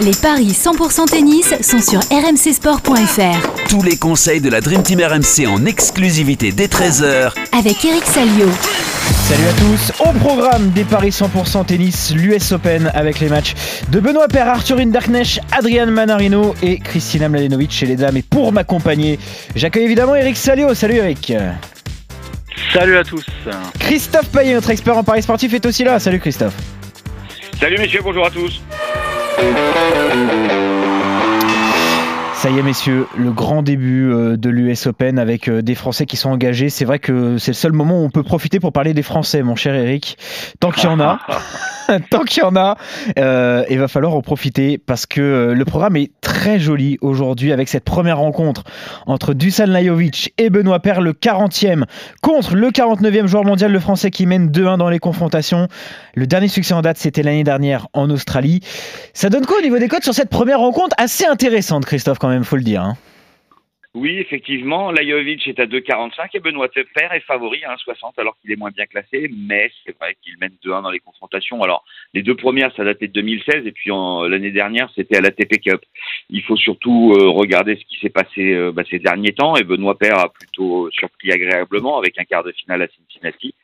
Les paris 100% tennis sont sur rmcsport.fr. Tous les conseils de la Dream Team RMC en exclusivité dès 13h Avec Eric Salio. Salut à tous, au programme des paris 100% tennis, l'US Open avec les matchs de Benoît Paire, Arthur Darknesh, Adrian Manarino et Christina Mladenovic chez les dames. Et pour m'accompagner, j'accueille évidemment Eric Salio. Salut Eric. Salut à tous. Christophe Payet, notre expert en paris sportif, est aussi là. Salut Christophe. Salut messieurs, bonjour à tous. Música Ça y est, messieurs, le grand début euh, de l'US Open avec euh, des Français qui sont engagés. C'est vrai que c'est le seul moment où on peut profiter pour parler des Français, mon cher Eric. Tant qu'il y en a, tant qu'il y en a, euh, il va falloir en profiter parce que le programme est très joli aujourd'hui avec cette première rencontre entre Dusan Lajovic et Benoît Paire, le 40e contre le 49e joueur mondial, le Français qui mène 2-1 dans les confrontations. Le dernier succès en date, c'était l'année dernière en Australie. Ça donne quoi au niveau des codes sur cette première rencontre assez intéressante, Christophe même, faut le dire. Hein. Oui, effectivement, Lajovic est à 2,45 et Benoît Père est favori à 1,60 alors qu'il est moins bien classé, mais c'est vrai qu'il mène 2-1 dans les confrontations. Alors, les deux premières, ça datait de 2016 et puis l'année dernière, c'était à la TP Cup. Il faut surtout euh, regarder ce qui s'est passé euh, bah, ces derniers temps et Benoît Père a plutôt surpris agréablement avec un quart de finale à Cincinnati.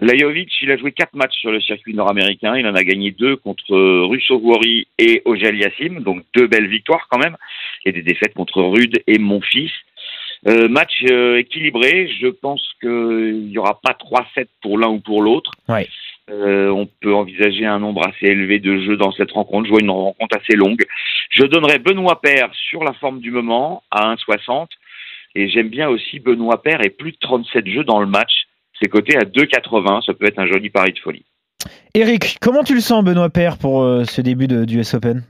Lajovic, il a joué quatre matchs sur le circuit nord-américain. Il en a gagné deux contre Russo Wori et Ogel Yassim, donc deux belles victoires quand même, et des défaites contre Rude et Monfils. Euh, match euh, équilibré. Je pense qu'il n'y aura pas 3-7 pour l'un ou pour l'autre. Euh, on peut envisager un nombre assez élevé de jeux dans cette rencontre. Je vois une rencontre assez longue. Je donnerai Benoît Père sur la forme du moment à 1,60. Et j'aime bien aussi Benoît Père et plus de 37 jeux dans le match. C'est coté à 2,80. Ça peut être un joli pari de folie. Eric, comment tu le sens, Benoît Père, pour euh, ce début de, du US Open?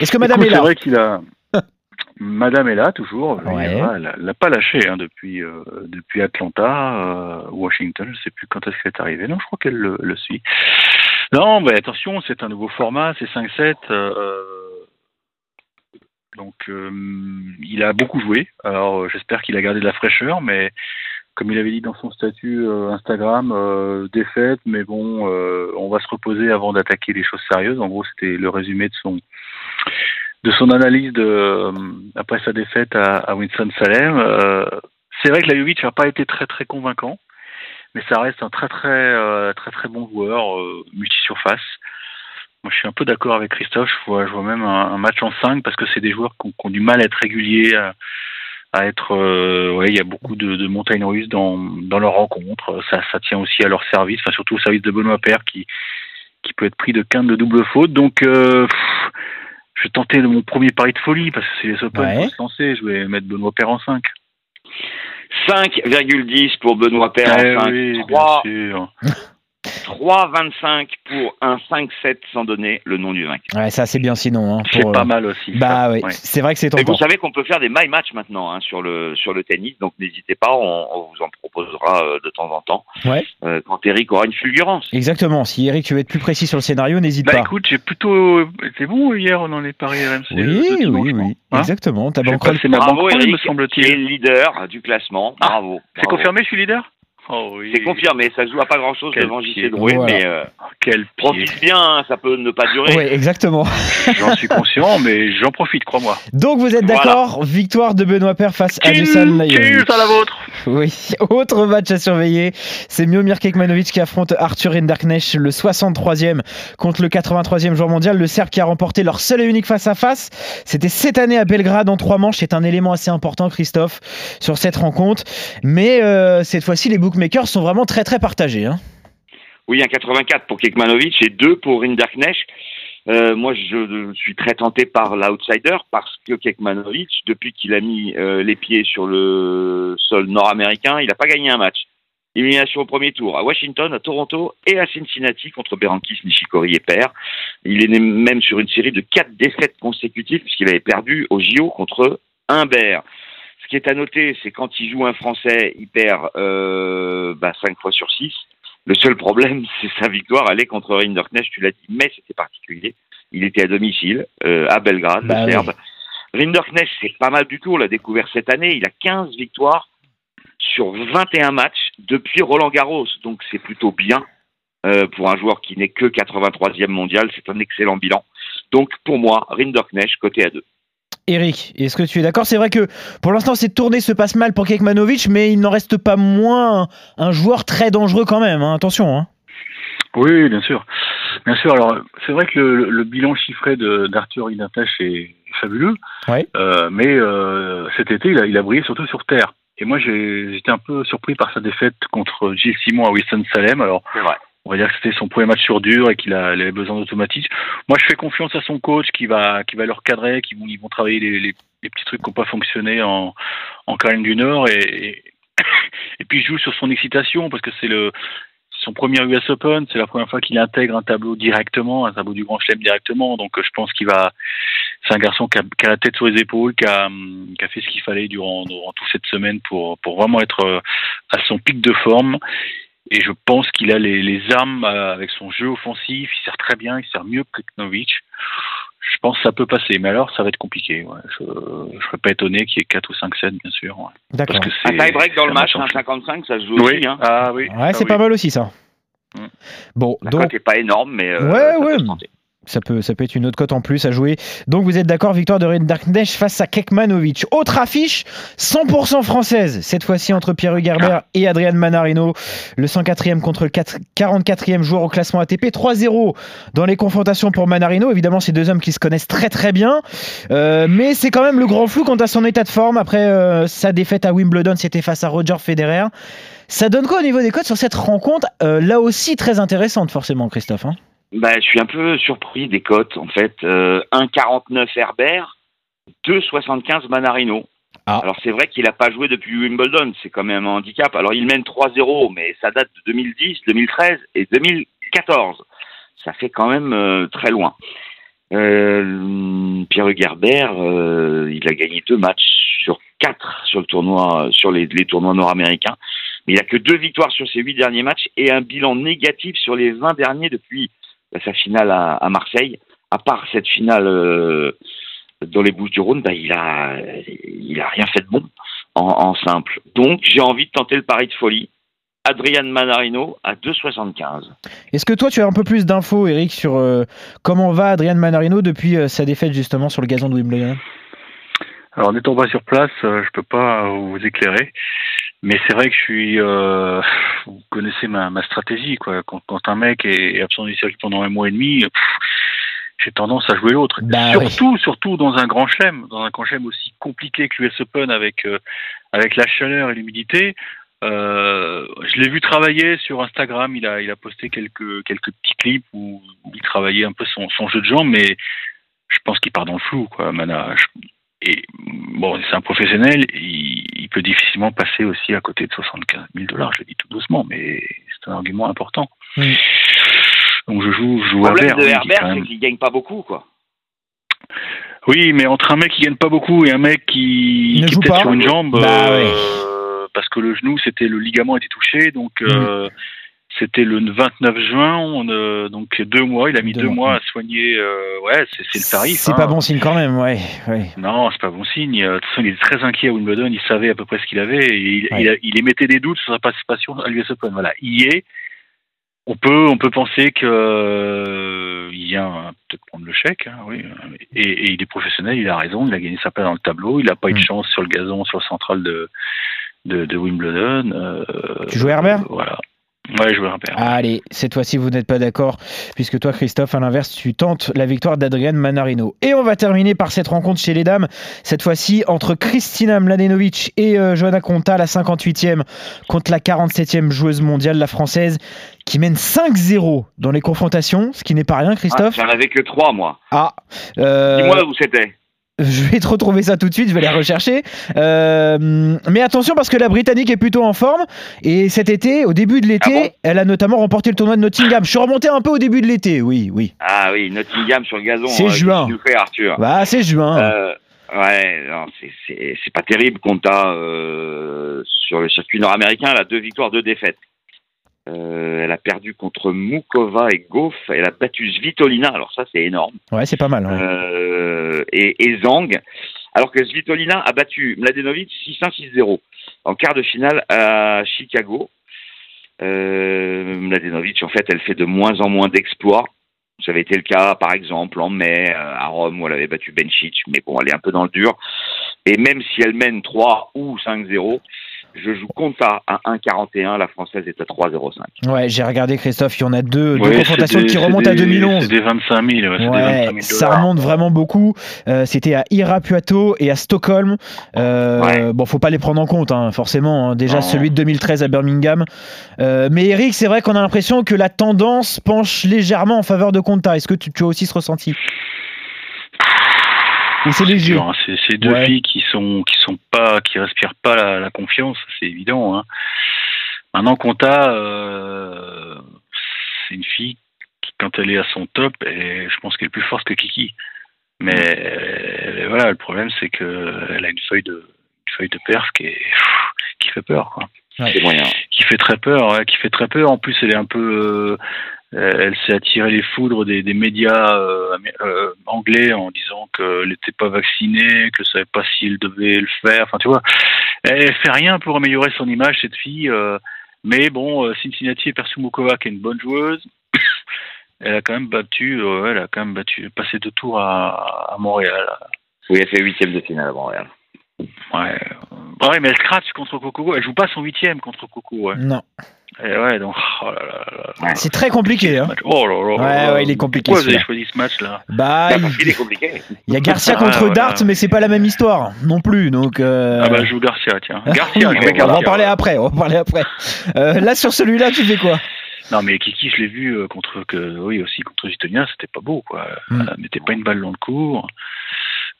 Est-ce que Madame est là? C'est vrai qu'il a. Madame est là toujours. Elle l'a pas lâché hein, depuis euh, depuis Atlanta, euh, Washington. Je sais plus quand est-ce qu'elle est arrivée. Non, je crois qu'elle le, suit. Non, mais attention, c'est un nouveau format, c'est 5-7. donc, il a beaucoup joué. Alors, j'espère qu'il a gardé de la fraîcheur, mais comme il avait dit dans son statut euh, Instagram, euh, défaite, mais bon, euh, on va se reposer avant d'attaquer les choses sérieuses. En gros, c'était le résumé de son de son analyse après sa défaite à, Winston Salem. c'est vrai que Lajovic n'a pas été très très convaincant, mais ça reste un très très très très bon joueur multi-surface. Moi, je suis un peu d'accord avec Christophe. Je vois, même un, match en 5 parce que c'est des joueurs qui ont, du mal à être réguliers à être euh, ouais il y a beaucoup de, de montagnes russes dans dans leur rencontre ça ça tient aussi à leur service enfin surtout au service de Benoît Père qui qui peut être pris de quinte de double faute. Donc euh, je vais tenter mon premier pari de folie parce que c'est les Open ouais. se lancer je vais mettre Benoît Père en 5 5,10 pour Benoît Père en 5 eh oui, 3 bien sûr. 3,25 pour un 5-7 sans donner le nom du vainqueur. Ouais, ça c'est bien sinon. Hein, c'est pas euh, mal aussi. Bah oui, c'est vrai que c'est tentant. Et vous savez qu'on peut faire des my match maintenant hein, sur le sur le tennis, donc n'hésitez pas, on, vous en proposera euh, de temps en temps. Ouais. Euh, quand Eric aura une fulgurance. Exactement. Si Eric tu veux être plus précis sur le scénario, n'hésite bah, pas. écoute, j'ai plutôt été bon hier dans les paris RMC. Oui, oui, oui. Hein Exactement. T'as c'est ma Bravo, Eric, me semble-t-il. Tu es le leader du classement. Ah, bravo. C'est confirmé, je suis leader? Oh c'est confirmé, ça joue à pas grand chose devant JC Drouet, mais euh, Quel profite bien, hein, ça peut ne pas durer. Oui, exactement. j'en suis conscient, mais j'en profite, crois-moi. Donc vous êtes d'accord, victoire de Benoît Père face à Dusan Lajovic. à la vôtre. Oui, autre match à surveiller, c'est Miomir Kekmanovic qui affronte Arthur Rinderknecht, le 63e contre le 83e joueur mondial, le Serbe qui a remporté leur seul et unique face à face. C'était cette année à Belgrade en trois manches, c'est un élément assez important, Christophe, sur cette rencontre. Mais euh, cette fois-ci, les boucles makers sont vraiment très très partagés. Hein. Oui, un 84 pour Kekmanovic et 2 pour Rinderknecht. Euh, moi, je, suis très tenté par l'outsider parce que Kekmanovic, depuis qu'il a mis euh, les pieds sur le sol nord-américain, il n'a pas gagné un match. Élimination au premier tour à Washington, à Toronto et à Cincinnati contre Berankis, Nishikori et Père. Il est même sur une série de quatre défaites consécutives puisqu'il avait perdu au JO contre Humbert. Ce qui est à noter, c'est quand il joue un Français, il perd euh, bah, 5 fois sur 6. Le seul problème, c'est sa victoire. Elle est contre Rinderknecht, tu l'as dit, mais c'était particulier. Il était à domicile, euh, à Belgrade, le bah Serbe. Rinderknecht, c'est pas mal du tout. On l'a découvert cette année. Il a 15 victoires sur 21 matchs depuis Roland Garros. Donc c'est plutôt bien euh, pour un joueur qui n'est que 83e mondial. C'est un excellent bilan. Donc pour moi, Rinderknecht côté à 2. Eric, est-ce que tu es d'accord? C'est vrai que pour l'instant, cette tournée se passe mal pour Kekmanovic, mais il n'en reste pas moins un joueur très dangereux quand même. hein. Attention. Hein. Oui, bien sûr. Bien sûr. Alors, c'est vrai que le, le bilan chiffré d'Arthur Rinderknecht est fabuleux. Ouais. Euh, mais euh, cet été, il a, il a brillé surtout sur terre. Et moi, j'ai- j'étais un peu surpris par sa défaite contre Gilles Simon à Winston-Salem. Alors, C'est vrai. On va dire que c'était son premier match sur dur et qu'il avait besoin d'automatisme. Moi, je fais confiance à son coach qui va, qui va leur cadrer, qui vont, ils vont travailler les, petits trucs qui n'ont pas fonctionné en, en Caroline du Nord et, et, puis il joue sur son excitation parce que c'est le son premier US Open, c'est la première fois qu'il intègre un tableau directement, un tableau du Grand Chelem directement. Donc, je pense qu'il va. C'est un garçon qui a, la tête sur les épaules, qui a, qui a fait ce qu'il fallait durant, durant toute cette semaine pour, pour vraiment être euh, à son pic de forme. Et je pense qu'il a les, les armes euh, avec son jeu offensif. Il sert très bien, il sert mieux que Keknovic. Je pense que ça peut passer, mais alors ça va être compliqué. Ouais. Je ne serais pas étonné qu'il y ait 4 ou 5-7, bien sûr. Ouais. D'accord. Parce que Un tie-break dans le match, en un jeu. 55, ça se joue Oui, aussi. Hein. ah oui. Ouais, Ah c'est oui. pas mal aussi ça. Mm. Bon, La donc n'est pas énorme, mais euh, Ouais, ça peut ouais. Ça peut, ça peut être une autre cote en plus à jouer. Donc vous êtes d'accord, victoire de Rinderknecht face à Kekmanovic. Autre affiche, 100% française, cette fois-ci entre Pierre Hugerbert et Adrian Manarino. Le 104e contre le 4 44e joueur au classement ATP. 3-0 dans les confrontations pour Manarino. Évidemment, c'est deux hommes qui se connaissent très très bien. Euh, mais c'est quand même le grand flou quant à son état de forme après euh, sa défaite à Wimbledon. C'était face à Roger Federer. Ça donne quoi au niveau des cotes sur cette rencontre? Euh, Là aussi très intéressante forcément, Christophe. hein Bah, je suis un peu surpris des cotes, en fait. Euh, 1,49 Herbert, 2,75 Manarino. Ah. Alors, c'est vrai qu'il n'a pas joué depuis Wimbledon, c'est quand même un handicap. Alors, il mène 3-0, mais ça date de 2010, 2013 et 2014. Ça fait quand même euh, très loin. Euh, Pierre Hugerbert, euh, il a gagné deux matchs sur quatre sur le tournoi, sur les, les tournois nord-américains. Mais il a que deux victoires sur ses huit derniers matchs et un bilan négatif sur les 20 derniers depuis sa finale à, à Marseille. À part cette finale euh, dans les Bouches du Rhône, bah, il a il a rien fait de bon en, en simple. Donc j'ai envie de tenter le pari de folie. Adrian Manarino à 2,75. Est-ce que toi, tu as un peu plus d'infos, Eric, sur euh, comment va Adrian Manarino depuis euh, sa défaite justement sur le gazon de Wimbledon? Alors n'étant pas sur place, euh, je peux pas vous éclairer. Mais c'est vrai que je suis. euh, vous connaissez ma, ma stratégie, quoi. Quand, quand un mec est absent du circuit pendant un mois et demi, j'ai tendance à jouer l'autre. Bah surtout, surtout dans un grand chelem, dans un grand chelem aussi compliqué que l'US Open avec euh, avec la chaleur et l'humidité. Euh, je l'ai vu travailler sur Instagram. Il a il a posté quelques quelques petits clips où, où il travaillait un peu son, son jeu de jambes, mais je pense qu'il part dans le flou, quoi. Mana. Je- et bon, c'est un professionnel, il, il peut difficilement passer aussi à côté de 75 000 dollars. Je le dis tout doucement, mais c'est un argument important. Mm. Donc je joue, je joue Le problème Herbert, de oui, Herbert, c'est même- qu'il gagne pas beaucoup, quoi. Oui, mais entre un mec qui gagne pas beaucoup et un mec qui, ne qui est peut-être sur une jambe, Bah euh, parce que le genou, c'était le ligament était touché, donc euh, c'était le 29 juin, on, euh, donc deux mois. Il a mis Deux deux, mois. à soigner. euh, ouais, c'est le tarif. C'est hein. pas bon signe quand même, ouais. ouais. Non, c'est pas bon signe. De toute façon, il était très inquiet à Wimbledon. Il savait à peu près ce qu'il avait et il, Ouais. il, a- il émettait des doutes sur sa participation à l'US Open. Voilà, il y est. On peut, on peut penser que euh, il vient peut-être prendre le chèque, hein, oui. Et, et il est professionnel, il a raison, il a gagné sa place dans le tableau, il n'a pas eu de Mm. chance sur le gazon, sur le central de, de, de Wimbledon. euh, Tu joues Herbert? Voilà. Ouais, je. Allez, cette fois-ci, vous n'êtes pas d'accord, puisque toi, Christophe, à l'inverse, tu tentes la victoire d'Adrian Manarino. Et on va terminer par cette rencontre chez les dames, cette fois-ci entre Kristina Mladenovic et euh, Johanna Konta, la 58e, contre la 47e joueuse mondiale, la française, qui mène 5-0 dans les confrontations, ce qui n'est pas rien, Ah, Christophe. J'en avais que trois, moi. Ah, euh, Dis-moi où c'était. Je vais te retrouver ça tout de suite, je vais les rechercher. Euh, mais attention parce que la Britannique est plutôt en forme. Et cet été, au début de l'été, Ah bon elle a notamment remporté le tournoi de Nottingham. Je suis remonté un peu au début de l'été, oui, oui. Ah oui, Nottingham sur le gazon. C'est euh, juin. tu fais, Arthur? Bah, c'est juin. Euh, ouais, non, c'est- pas terrible Conta euh, sur le circuit nord-américain. A deux victoires, deux défaites. Euh, elle a perdu contre Mukova et Goff. Elle a battu Svitolina. Alors ça, c'est énorme. Ouais, c'est pas mal. ouais. Euh, et, et Zhang. Alors que Svitolina a battu Mladenovic 6-1, 6-0 en quart de finale à Chicago. Euh, Mladenovic, en fait, elle fait de moins en moins d'exploits. Ça avait été le cas, par exemple, en mai à Rome où elle avait battu Bencic, mais bon, elle est un peu dans le dur. Et même si elle mène 3 ou 5-0, je joue Compta à 1,41, la française est à 3,05. Ouais, j'ai regardé Christophe, il y en a deux, deux Ouais, confrontations des- qui remontent à des- 2011. C'est des 25 000. Ouais, c'est des 25 000 ça remonte vraiment beaucoup. Euh, C'était à Irapuato et à Stockholm. Euh, Ouais. Bon, faut pas les prendre en compte, hein, forcément. hein. Déjà Non. celui de 2013 à Birmingham. Euh, mais Eric, c'est vrai qu'on a l'impression que la tendance penche légèrement en faveur de Conta. Est-ce que tu, tu as aussi ce ressenti? C'est léger dur, hein. Deux Ouais. filles qui sont qui sont pas qui respirent pas la, la confiance, c'est évident. Hein. Maintenant, Conta, euh, c'est une fille qui, quand elle est à son top, elle je pense qu'elle est plus forte que Kiki. Mais euh, voilà, le problème c'est que elle a une feuille de une feuille de perf qui est qui fait peur, quoi. Qui fait très peur, ouais, qui fait très peur. En plus, elle est un peu euh, elle s'est attirée les foudres des, médias euh, euh, anglais en disant qu'elle n'était pas vaccinée, que ne savait pas si elle devait le faire. Enfin, tu vois, elle fait rien pour améliorer son image, cette fille. euh, mais bon, euh, Cincinnati et Persumukova, est une bonne joueuse, elle a quand même battu, euh, elle a quand même battu, passé deux tours à, à Montréal. Oui, elle fait huitième de finale à Montréal. Ouais. ouais, mais elle scratch contre Coco. Elle joue pas son huitième contre Coco. Ouais. Non. Et ouais, donc, oh là là là là. C'est très compliqué. Hein. Oh là là Ouais, là. ouais, il est compliqué, Pourquoi vous avez choisi ce match-là? Bah, Ah, il est compliqué. il y a Garcia Ah, contre ouais, Dart, ouais. mais c'est pas la même histoire non plus. Donc, euh, Ah bah, je joue Garcia, tiens. oui, Garcia, je on va en parler après. On va en parler après. Euh, là, sur celui-là, tu fais quoi? Non, mais Kiki, je l'ai vu euh, contre, que, oui, aussi contre c'était pas beau, quoi. Mm. Elle mettait pas une balle dans le cours.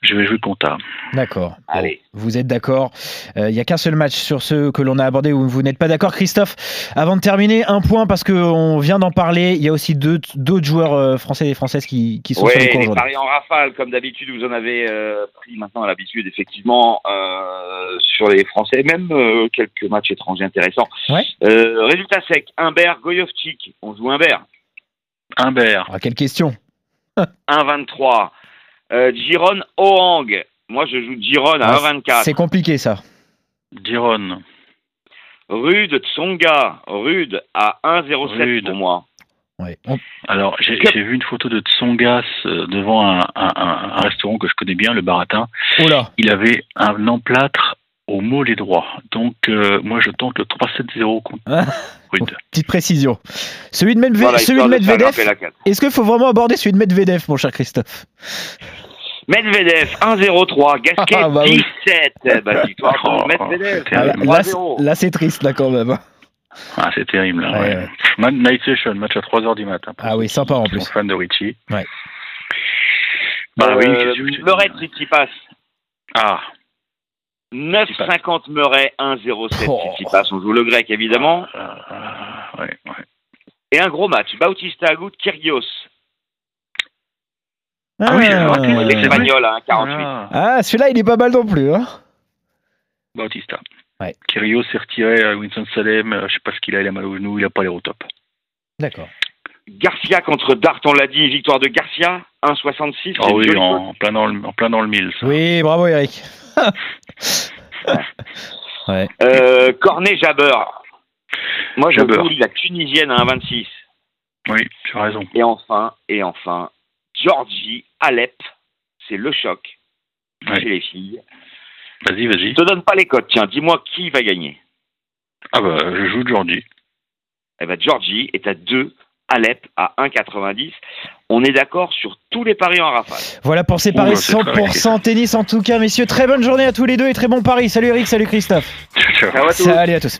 Je vais jouer Compta. D'accord. Bon, Allez. vous êtes d'accord. Euh, Il n'y a qu'un seul match sur ceux que l'on a abordé où vous n'êtes pas d'accord. Christophe, avant de terminer, un point parce qu'on vient d'en parler. Il y a aussi deux- d'autres joueurs euh, français et françaises qui, qui sont Ouais, sur le cours aujourd'hui. paris en rafale, comme d'habitude, vous en avez euh, pris maintenant l'habitude, effectivement, euh, sur les Français, même euh, quelques matchs étrangers intéressants. Ouais. Euh, résultat sec, Humbert, Goyovchik, on joue Humbert, Humbert. Ah, quelle question 1,23. Euh, Giron, Ohang, moi je joue Giron à Ah, 1,24. C'est compliqué ça. Diron. Rude, Tsonga, Rude à 1,07 Rude. pour moi. Ouais. On- Alors, j'ai vu une photo de Tsongas euh, devant un, un- un- un restaurant que je connais bien, le Baratin. Oh là Il avait un emplâtre au mollet droit. Donc, euh, moi, je tente le 3-7-0 contre Ah. Petite précision. Celui de, Medve- Voilà, celui de Medvedev, est-ce qu'il faut vraiment aborder celui de Medvedev, mon cher Christophe? Medvedev, 1,03. Gasquet, Ah, bah oui. 17. Eh ben, victoire pour Oh, Medvedev. Ah, là, c'est- 3-0. là, c'est triste, là, quand même. Ah, c'est terrible. Là, Ouais, ouais. ouais. Night Session, match à 3h du matin. Ah oui, sympa en plus. fans de Richie. Ouais. Bah oui, Euh, Murray, Tsitsipas. Ah, 9,50 Murray, 1,07 Oh. Tsitsipas. On joue le grec, évidemment. euh, euh, ouais, ouais. Et un gros match. Bautista Agut, Kyrgios. Ah oui, Ah. c'est vrai. L'espagnol à 1,48. Ah, Ah, celui-là, il est pas mal non plus. Hein Bautista. Ouais. Kyrgios s'est retiré à Winston-Salem. euh, Je sais pas ce qu'il a, il a mal au genou, il a pas l'air au top. D'accord. Garcia contre Dart, on l'a dit. Victoire de Garcia, 1,66. Ah oui, en plein dans le, en plein dans le mille. ça. Oui, bravo Eric. ouais. Euh, Cornet Jabber. Moi, je Jabber. la Tunisienne à 1,26. Oui, tu as raison. Et enfin, et enfin, Georgie Alep. C'est le choc Ouais. chez les filles. Vas-y, vas-y. Je te donne pas les codes. Tiens, dis-moi qui va gagner. Ah bah, je joue Georgie. Eh ben, Georgie est à 2, Alep à 1,90. On est d'accord sur tous les paris en rafale. Voilà pour ces paris c'est très 100% tennis en tout cas, messieurs. Très bonne journée à tous les deux et très bon pari. Salut Eric, salut Christophe. Ciao. Ciao à tous. Salut à tous.